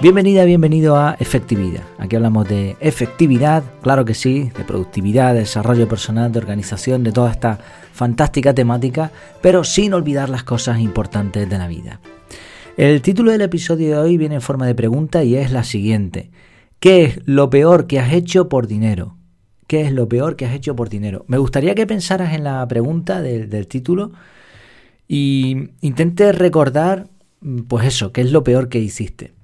Bienvenida, bienvenido a Efectividad. Aquí hablamos de efectividad, claro que sí, de productividad, de desarrollo personal, de organización, de toda esta fantástica temática, pero sin olvidar las cosas importantes de la vida. El título del episodio de hoy viene en forma de pregunta y es la siguiente. ¿Qué es lo peor que has hecho por dinero? ¿Qué es lo peor que has hecho por dinero? Me gustaría que pensaras en la pregunta del, del título y intentes recordar, pues eso, qué es lo peor que hiciste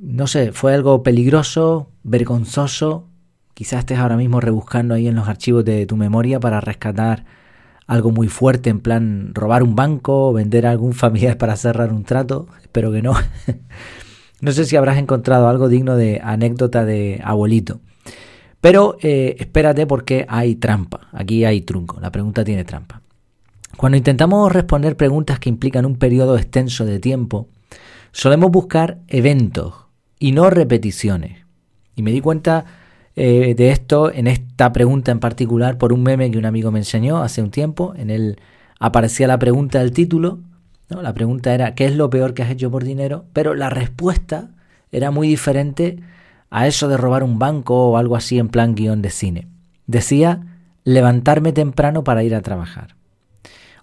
no sé, fue algo peligroso, vergonzoso. Quizás estés ahora mismo rebuscando ahí en los archivos de tu memoria para rescatar algo muy fuerte, en plan robar un banco, vender a algún familiar para cerrar un trato. Espero que no. no sé si habrás encontrado algo digno de anécdota de abuelito. Pero eh, espérate porque hay trampa. Aquí hay trunco. La pregunta tiene trampa. Cuando intentamos responder preguntas que implican un periodo extenso de tiempo, solemos buscar eventos y no repeticiones. Y me di cuenta eh, de esto en esta pregunta en particular por un meme que un amigo me enseñó hace un tiempo. En él aparecía la pregunta del título. ¿no? La pregunta era ¿qué es lo peor que has hecho por dinero? Pero la respuesta era muy diferente a eso de robar un banco o algo así en plan guion de cine. Decía levantarme temprano para ir a trabajar.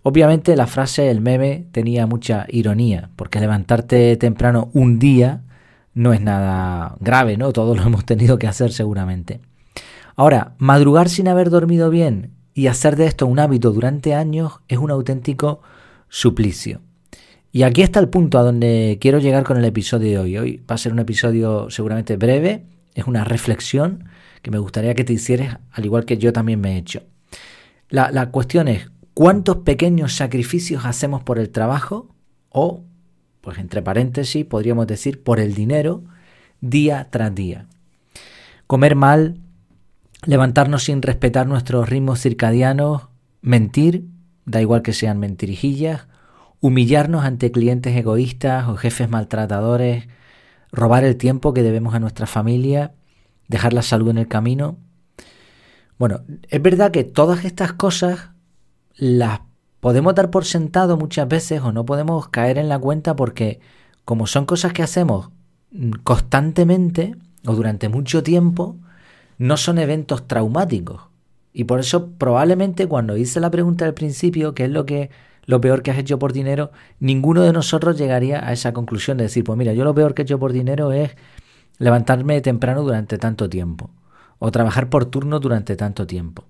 Obviamente la frase, el meme, tenía mucha ironía, porque levantarte temprano un día no es nada grave, ¿no? Todos lo hemos tenido que hacer seguramente. Ahora, madrugar sin haber dormido bien y hacer de esto un hábito durante años es un auténtico suplicio. Y aquí está el punto a donde quiero llegar con el episodio de hoy. Hoy va a ser un episodio seguramente breve, es una reflexión que me gustaría que te hicieras, al igual que yo también me he hecho. La, la cuestión es, ¿cuántos pequeños sacrificios hacemos por el trabajo o pues entre paréntesis podríamos decir por el dinero día tras día. Comer mal, levantarnos sin respetar nuestros ritmos circadianos, mentir, da igual que sean mentirijillas, humillarnos ante clientes egoístas o jefes maltratadores, robar el tiempo que debemos a nuestra familia, dejar la salud en el camino. Bueno, es verdad que todas estas cosas las podemos dar por sentado muchas veces o no podemos caer en la cuenta porque como son cosas que hacemos constantemente o durante mucho tiempo, no son eventos traumáticos. Y por eso probablemente cuando hice la pregunta al principio, ¿qué es lo que lo peor que has hecho por dinero? Ninguno de nosotros llegaría a esa conclusión de decir, pues mira, yo lo peor que he hecho por dinero es levantarme temprano durante tanto tiempo o trabajar por turno durante tanto tiempo.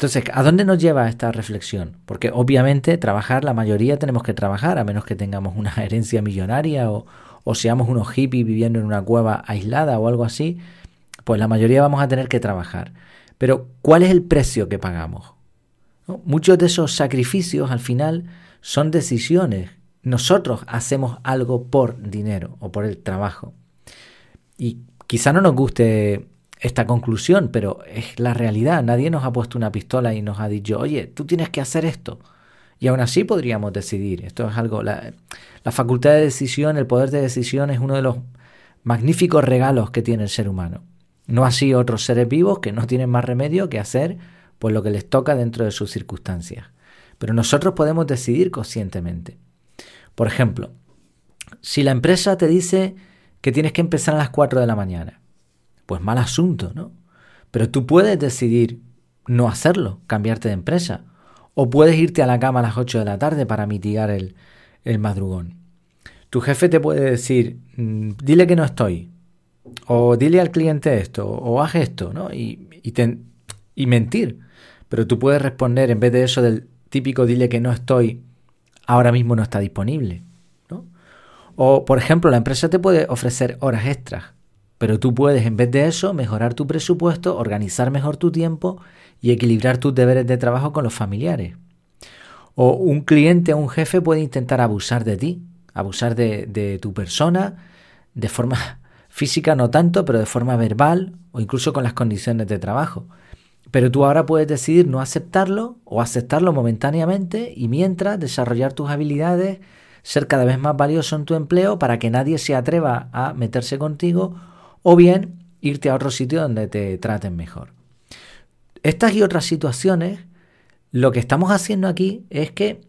Entonces, ¿a dónde nos lleva esta reflexión? Porque obviamente trabajar, la mayoría tenemos que trabajar, a menos que tengamos una herencia millonaria o, seamos unos hippies viviendo en una cueva aislada o algo así, pues la mayoría vamos a tener que trabajar. Pero, ¿cuál es el precio que pagamos? Muchos de esos sacrificios al final son decisiones. Nosotros hacemos algo por dinero o por el trabajo. Y quizá no nos guste esta conclusión, pero es la realidad. Nadie nos ha puesto una pistola y nos ha dicho, oye, tú tienes que hacer esto. Y aún así podríamos decidir. Esto es algo, la, facultad de decisión, el poder de decisión es uno de los magníficos regalos que tiene el ser humano. No así otros seres vivos que no tienen más remedio que hacer pues lo que les toca dentro de sus circunstancias. Pero nosotros podemos decidir conscientemente. Por ejemplo, si la empresa te dice que tienes que empezar a las 4 de la mañana pues mal asunto, ¿no? Pero tú puedes decidir no hacerlo, cambiarte de empresa. O puedes irte a la cama a las 8 de la tarde para mitigar el, madrugón. Tu jefe te puede decir, mm, dile que no estoy. O dile al cliente esto, o haz esto, ¿no? Y, y mentir. Pero tú puedes responder en vez de eso del típico dile que no estoy, ahora mismo no está disponible. ¿no? O, por ejemplo, la empresa te puede ofrecer horas extras. Pero tú puedes, en vez de eso, mejorar tu presupuesto, organizar mejor tu tiempo y equilibrar tus deberes de trabajo con los familiares. O un cliente o un jefe puede intentar abusar de ti, abusar de, tu persona, de forma física no tanto, pero de forma verbal o incluso con las condiciones de trabajo. Pero tú ahora puedes decidir no aceptarlo o aceptarlo momentáneamente y mientras desarrollar tus habilidades, ser cada vez más valioso en tu empleo para que nadie se atreva a meterse contigo o bien irte a otro sitio donde te traten mejor. Estas y otras situaciones, lo que estamos haciendo aquí es que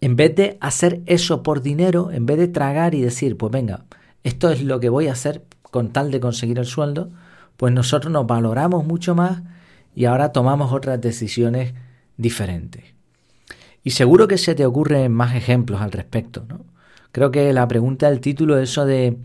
en vez de hacer eso por dinero, en vez de tragar y decir, pues venga, esto es lo que voy a hacer con tal de conseguir el sueldo, pues nosotros nos valoramos mucho más y ahora tomamos otras decisiones diferentes. Y seguro que se te ocurren más ejemplos al respecto. ¿no? Creo que la pregunta del título, eso de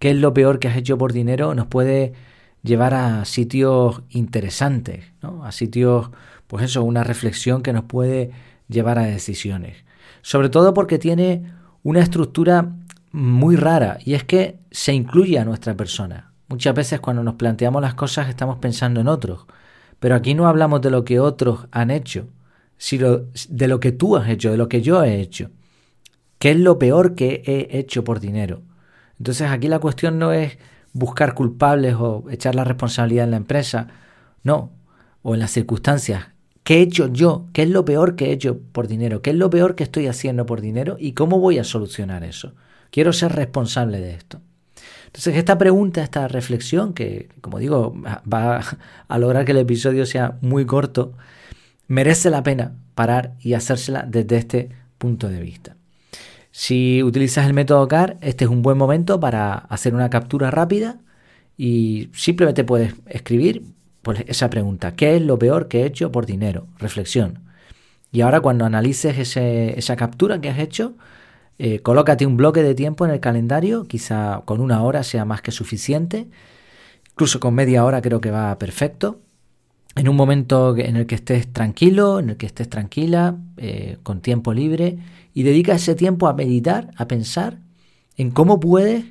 qué es lo peor que has hecho por dinero, nos puede llevar a sitios interesantes, ¿no? a sitios, pues eso, una reflexión que nos puede llevar a decisiones. Sobre todo porque tiene una estructura muy rara y es que se incluye a nuestra persona. Muchas veces cuando nos planteamos las cosas estamos pensando en otros, pero aquí no hablamos de lo que otros han hecho, sino de lo que tú has hecho, de lo que yo he hecho. ¿Qué es lo peor que he hecho por dinero? Entonces aquí la cuestión no es buscar culpables o echar la responsabilidad en la empresa, no, o en las circunstancias. ¿Qué he hecho yo? ¿Qué es lo peor que he hecho por dinero? ¿Qué es lo peor que estoy haciendo por dinero? ¿Y cómo voy a solucionar eso? Quiero ser responsable de esto. Entonces, esta pregunta, esta reflexión, que como digo, va a lograr que el episodio sea muy corto, merece la pena parar y hacérsela desde este punto de vista. Si utilizas el método CAR, este es un buen momento para hacer una captura rápida y simplemente puedes escribir pues, esa pregunta. ¿Qué es lo peor que he hecho por dinero? Reflexión. Y ahora cuando analices esa captura que has hecho, eh, colócate un bloque de tiempo en el calendario, quizá con una hora sea más que suficiente, incluso con media hora creo que va perfecto. En un momento en el que estés tranquilo, en el que estés tranquila, eh, con tiempo libre, y dedica ese tiempo a meditar, a pensar en cómo puedes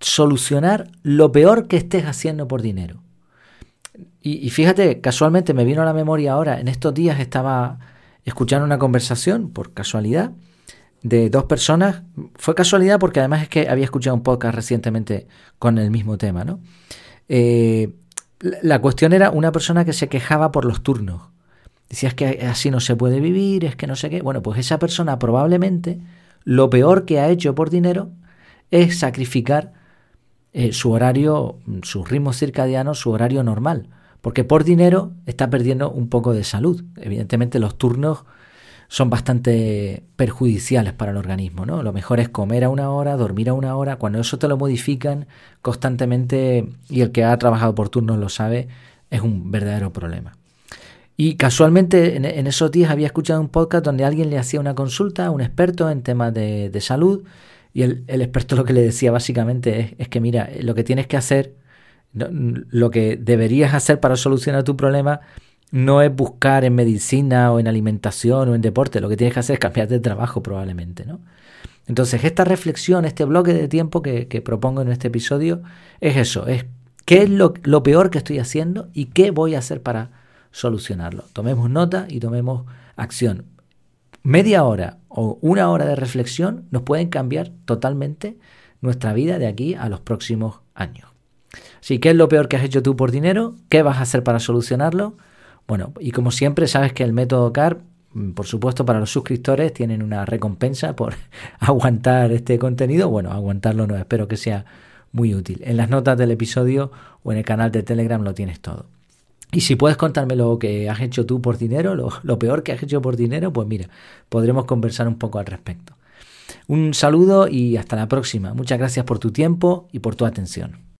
solucionar lo peor que estés haciendo por dinero. Y, fíjate, casualmente me vino a la memoria ahora, en estos días estaba escuchando una conversación, por casualidad, de dos personas. Fue casualidad porque además es que había escuchado un podcast recientemente con el mismo tema, ¿no? Eh, la cuestión era una persona que se quejaba por los turnos. Decía es que así no se puede vivir, es que no sé qué. Bueno, pues esa persona probablemente lo peor que ha hecho por dinero es sacrificar eh, su horario, su ritmo circadiano, su horario normal. Porque por dinero está perdiendo un poco de salud. Evidentemente los turnos son bastante perjudiciales para el organismo, ¿no? Lo mejor es comer a una hora, dormir a una hora. Cuando eso te lo modifican constantemente y el que ha trabajado por turnos lo sabe, es un verdadero problema. Y casualmente en, esos días había escuchado un podcast donde alguien le hacía una consulta a un experto en temas de, salud y el, experto lo que le decía básicamente es, es que mira, lo que tienes que hacer, lo que deberías hacer para solucionar tu problema no es buscar en medicina o en alimentación o en deporte, lo que tienes que hacer es cambiar de trabajo probablemente, ¿no? Entonces, esta reflexión, este bloque de tiempo que, propongo en este episodio, es eso, es qué es lo, lo, peor que estoy haciendo y qué voy a hacer para solucionarlo. Tomemos nota y tomemos acción. Media hora o una hora de reflexión nos pueden cambiar totalmente nuestra vida de aquí a los próximos años. Así, ¿qué es lo peor que has hecho tú por dinero? ¿Qué vas a hacer para solucionarlo? Bueno, y como siempre sabes que el método CAR, mm, por supuesto para los suscriptores, tienen una recompensa por aguantar este contenido. Bueno, aguantarlo no, espero que sea muy útil. En las notas del episodio o en el canal de Telegram lo tienes todo. Y si puedes contarme lo que has hecho tú por dinero, lo, lo peor que has hecho por dinero, pues mira, podremos conversar un poco al respecto. Un saludo y hasta la próxima. Muchas gracias por tu tiempo y por tu atención.